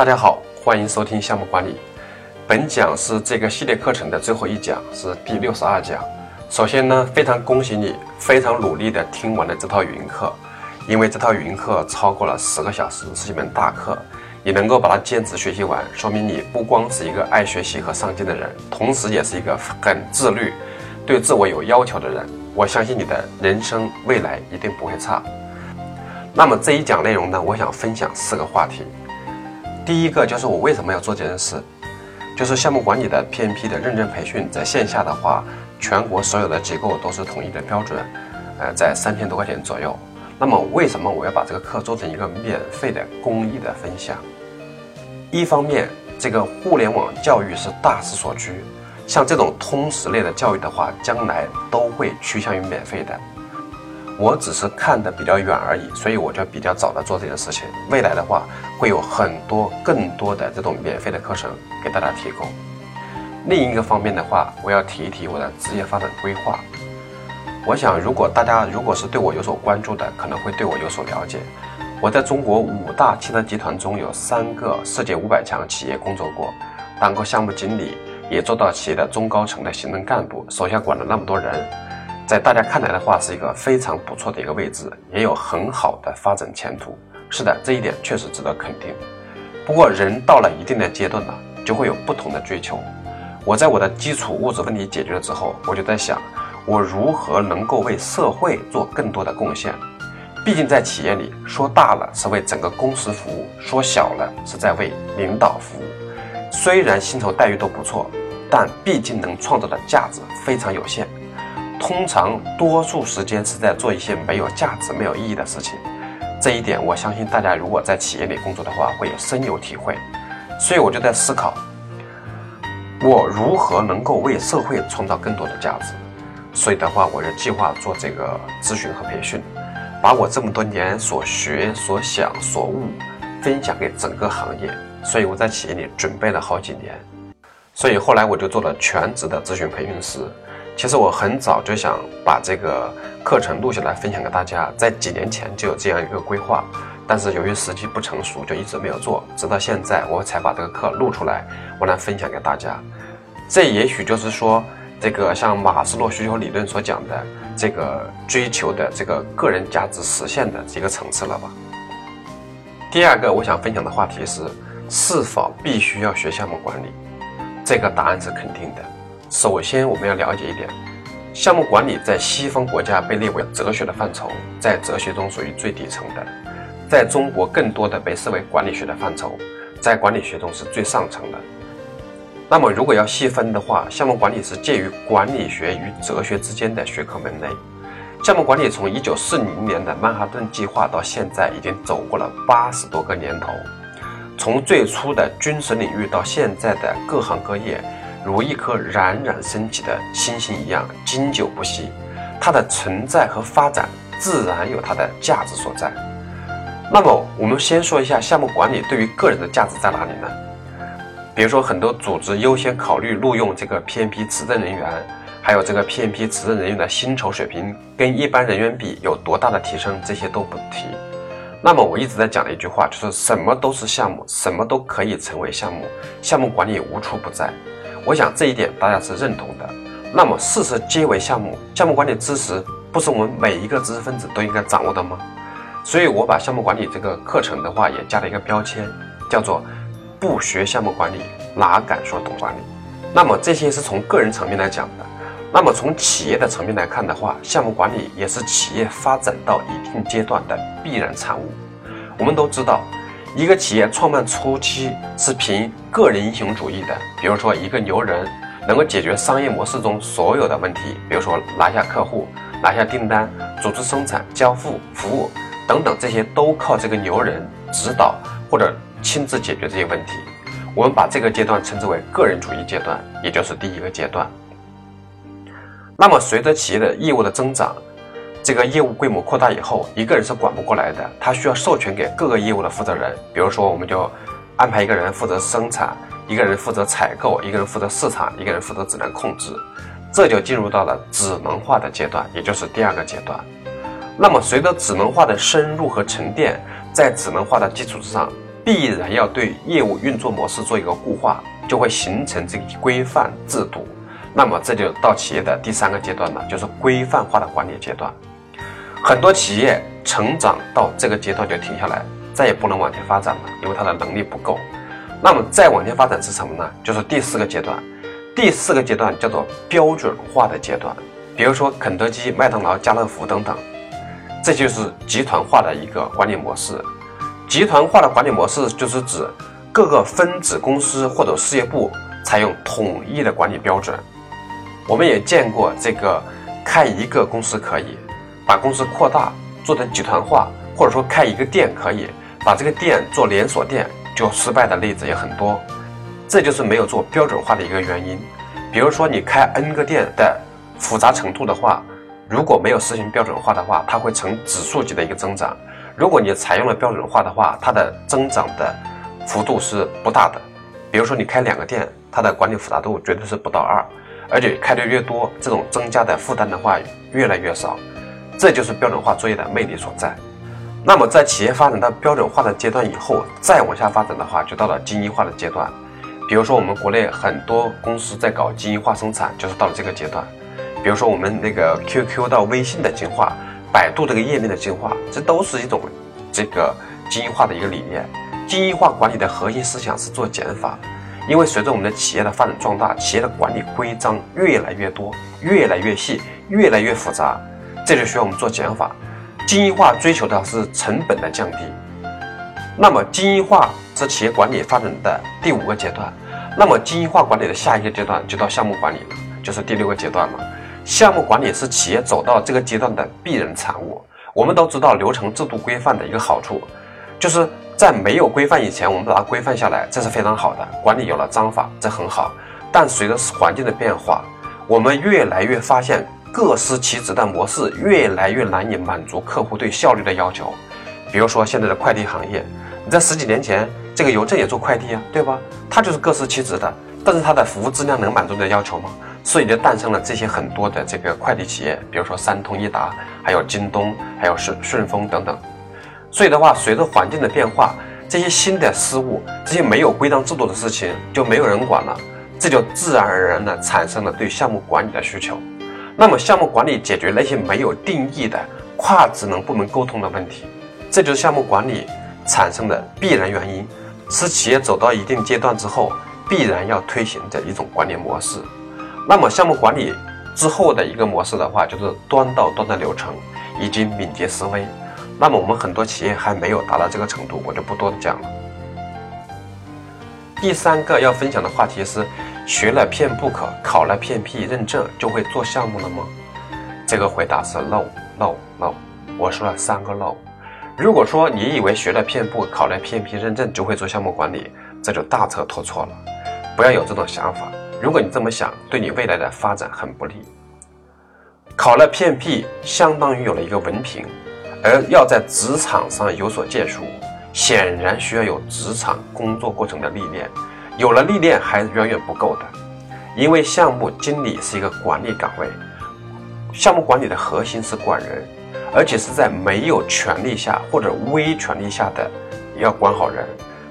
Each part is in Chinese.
大家好，欢迎收听项目管理。本讲是这个系列课程的最后一讲，是第六十二讲。首先呢，非常恭喜你，非常努力的听完了这套语音课，因为这套语音课超过了十个小时，是一门大课。你能够把它坚持学习完，说明你不光是一个爱学习和上进的人，同时也是一个很自律、对自我有要求的人。我相信你的人生未来一定不会差。那么这一讲内容呢，我想分享四个话题。第一个就是我为什么要做这件事，就是项目管理的 PMP 的认证培训，在线下的话，全国所有的机构都是统一的标准，呃，在三千多块钱左右。那么为什么我要把这个课做成一个免费的公益的分享？一方面，这个互联网教育是大势所趋，像这种通识类的教育的话，将来都会趋向于免费的。我只是看得比较远而已，所以我就比较早的做这件事情。未来的话，会有很多更多的这种免费的课程给大家提供。另一个方面的话，我要提一提我的职业发展规划。我想，如果大家如果是对我有所关注的，可能会对我有所了解。我在中国五大汽车集团中有三个世界五百强企业工作过，当过项目经理，也做到企业的中高层的行政干部，手下管了那么多人。在大家看来的话，是一个非常不错的一个位置，也有很好的发展前途。是的，这一点确实值得肯定。不过，人到了一定的阶段呢，就会有不同的追求。我在我的基础物质问题解决了之后，我就在想，我如何能够为社会做更多的贡献？毕竟在企业里，说大了是为整个公司服务，说小了是在为领导服务。虽然薪酬待遇都不错，但毕竟能创造的价值非常有限。通常多数时间是在做一些没有价值、没有意义的事情，这一点我相信大家如果在企业里工作的话会有深有体会。所以我就在思考，我如何能够为社会创造更多的价值。所以的话，我就计划做这个咨询和培训，把我这么多年所学、所想、所悟分享给整个行业。所以我在企业里准备了好几年，所以后来我就做了全职的咨询培训师。其实我很早就想把这个课程录下来分享给大家，在几年前就有这样一个规划，但是由于时机不成熟，就一直没有做，直到现在我才把这个课录出来，我来分享给大家。这也许就是说，这个像马斯洛需求理论所讲的这个追求的这个个人价值实现的这个层次了吧。第二个我想分享的话题是，是否必须要学项目管理？这个答案是肯定的。首先，我们要了解一点，项目管理在西方国家被列为哲学的范畴，在哲学中属于最底层的；在中国，更多的被视为管理学的范畴，在管理学中是最上层的。那么，如果要细分的话，项目管理是介于管理学与哲学之间的学科门类。项目管理从一九四零年的曼哈顿计划到现在，已经走过了八十多个年头，从最初的军事领域到现在的各行各业。如一颗冉冉升起的星星一样经久不息，它的存在和发展自然有它的价值所在。那么，我们先说一下项目管理对于个人的价值在哪里呢？比如说，很多组织优先考虑录用这个 PMP 持证人员，还有这个 PMP 持证人员的薪酬水平跟一般人员比有多大的提升，这些都不提。那么，我一直在讲的一句话就是：什么都是项目，什么都可以成为项目，项目管理无处不在。我想这一点大家是认同的。那么事事皆为项目，项目管理知识不是我们每一个知识分子都应该掌握的吗？所以我把项目管理这个课程的话也加了一个标签，叫做“不学项目管理，哪敢说懂管理”。那么这些是从个人层面来讲的。那么从企业的层面来看的话，项目管理也是企业发展到一定阶段的必然产物。我们都知道。一个企业创办初期是凭个人英雄主义的，比如说一个牛人能够解决商业模式中所有的问题，比如说拿下客户、拿下订单、组织生产、交付、服务等等，这些都靠这个牛人指导或者亲自解决这些问题。我们把这个阶段称之为个人主义阶段，也就是第一个阶段。那么随着企业的业务的增长，这个业务规模扩大以后，一个人是管不过来的，他需要授权给各个业务的负责人。比如说，我们就安排一个人负责生产，一个人负责采购，一个人负责市场，一个人负责质量控制，这就进入到了智能化的阶段，也就是第二个阶段。那么，随着智能化的深入和沉淀，在智能化的基础之上，必然要对业务运作模式做一个固化，就会形成这个规范制度。那么这就到企业的第三个阶段了，就是规范化的管理阶段。很多企业成长到这个阶段就停下来，再也不能往前发展了，因为它的能力不够。那么再往前发展是什么呢？就是第四个阶段。第四个阶段叫做标准化的阶段，比如说肯德基、麦当劳、家乐福等等，这就是集团化的一个管理模式。集团化的管理模式就是指各个分子公司或者事业部采用统一的管理标准。我们也见过这个开一个公司可以把公司扩大做成集团化，或者说开一个店可以把这个店做连锁店，就失败的例子也很多。这就是没有做标准化的一个原因。比如说，你开 N 个店的复杂程度的话，如果没有实行标准化的话，它会呈指数级的一个增长；如果你采用了标准化的话，它的增长的幅度是不大的。比如说，你开两个店，它的管理复杂度绝对是不到二，而且开的越多，这种增加的负担的话越来越少。这就是标准化作业的魅力所在。那么，在企业发展到标准化的阶段以后，再往下发展的话，就到了精英化的阶段。比如说，我们国内很多公司在搞精英化生产，就是到了这个阶段。比如说，我们那个 QQ 到微信的进化，百度这个页面的进化，这都是一种这个精英化的一个理念。精英化管理的核心思想是做减法，因为随着我们的企业的发展壮大，企业的管理规章越来越多、越来越细、越来越复杂，这就需要我们做减法。精英化追求的是成本的降低。那么，精英化是企业管理发展的第五个阶段。那么，精英化管理的下一个阶段就到项目管理了，就是第六个阶段了。项目管理是企业走到这个阶段的必然产物。我们都知道流程制度规范的一个好处，就是在没有规范以前，我们把它规范下来，这是非常好的。管理有了章法，这很好。但随着环境的变化，我们越来越发现各司其职的模式越来越难以满足客户对效率的要求。比如说现在的快递行业。你在十几年前，这个邮政也做快递啊，对吧？它就是各司其职的，但是它的服务质量能满足的要求吗？所以就诞生了这些很多的这个快递企业，比如说三通一达，还有京东，还有顺顺丰等等。所以的话，随着环境的变化，这些新的事物，这些没有规章制度的事情就没有人管了，这就自然而然的产生了对项目管理的需求。那么，项目管理解决那些没有定义的跨职能部门沟通的问题，这就是项目管理。产生的必然原因，是企业走到一定阶段之后，必然要推行的一种管理模式。那么，项目管理之后的一个模式的话，就是端到端的流程以及敏捷思维。那么，我们很多企业还没有达到这个程度，我就不多讲了。第三个要分享的话题是：学了 PMBOK，考了 PMP 认证，就会做项目了吗？这个回答是 no，no，no。我说了三个 no。如果说你以为学了 PMP 考了 PMP 认证就会做项目管理，这就大错特错了。不要有这种想法。如果你这么想，对你未来的发展很不利。考了 PMP 相当于有了一个文凭，而要在职场上有所建树，显然需要有职场工作过程的历练。有了历练还远远不够的，因为项目经理是一个管理岗位，项目管理的核心是管人。而且是在没有权力下或者微权力下的，要管好人，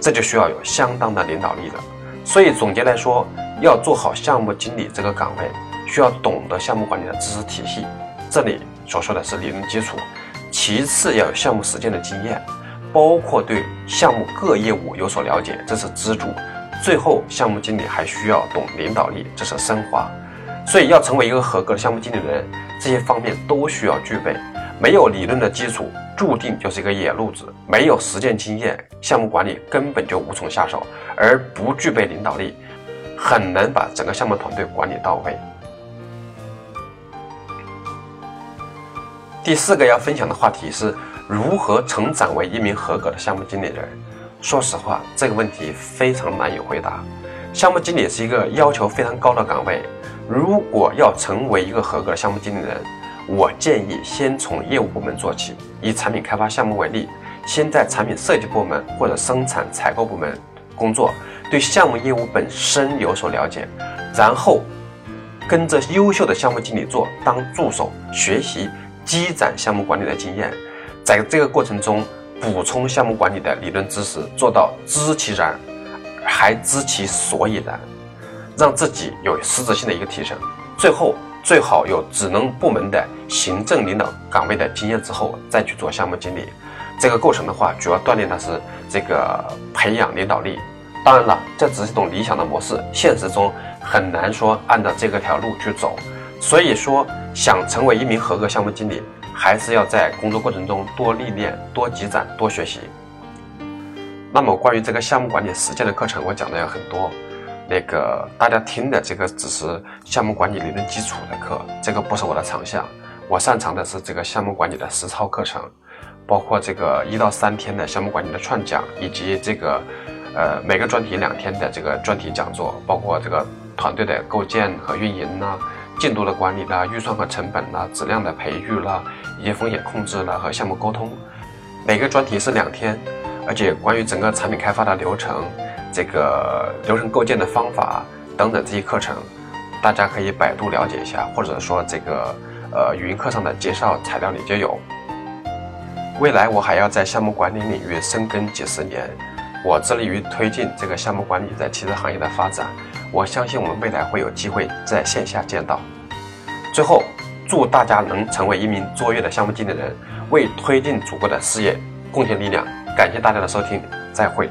这就需要有相当的领导力了。所以总结来说，要做好项目经理这个岗位，需要懂得项目管理的知识体系。这里所说的是理论基础，其次要有项目实践的经验，包括对项目各业务有所了解，这是支柱。最后，项目经理还需要懂领导力，这是升华。所以要成为一个合格的项目经理人，这些方面都需要具备。没有理论的基础，注定就是一个野路子；没有实践经验，项目管理根本就无从下手，而不具备领导力，很难把整个项目团队管理到位。第四个要分享的话题是如何成长为一名合格的项目经理人。说实话，这个问题非常难以回答。项目经理是一个要求非常高的岗位，如果要成为一个合格的项目经理人，我建议先从业务部门做起，以产品开发项目为例，先在产品设计部门或者生产采购部门工作，对项目业务本身有所了解，然后跟着优秀的项目经理做当助手，学习积攒项目管理的经验，在这个过程中补充项目管理的理论知识，做到知其然，还知其所以然，让自己有实质性的一个提升。最后，最好有职能部门的行政领导岗位的经验之后，再去做项目经理。这个过程的话，主要锻炼的是这个培养领导力。当然了，这只是一种理想的模式，现实中很难说按照这个条路去走。所以说，想成为一名合格项目经理，还是要在工作过程中多历练、多积攒、多学习。那么，关于这个项目管理实践的课程，我讲的有很多。那个大家听的这个只是项目管理理论基础的课，这个不是我的长项。我擅长的是这个项目管理的实操课程。包括这个一到三天的项目管理的串讲，以及这个，呃，每个专题两天的这个专题讲座，包括这个团队的构建和运营啦，进度的管理啦，预算和成本啦，质量的培育啦，以及风险控制啦和项目沟通。每个专题是两天，而且关于整个产品开发的流程，这个流程构建的方法等等这些课程，大家可以百度了解一下，或者说这个呃语音课上的介绍材料里就有。未来我还要在项目管理领域深耕几十年，我致力于推进这个项目管理在汽车行业的发展。我相信我们未来会有机会在线下见到。最后，祝大家能成为一名卓越的项目经理人，为推进祖国的事业贡献力量。感谢大家的收听，再会。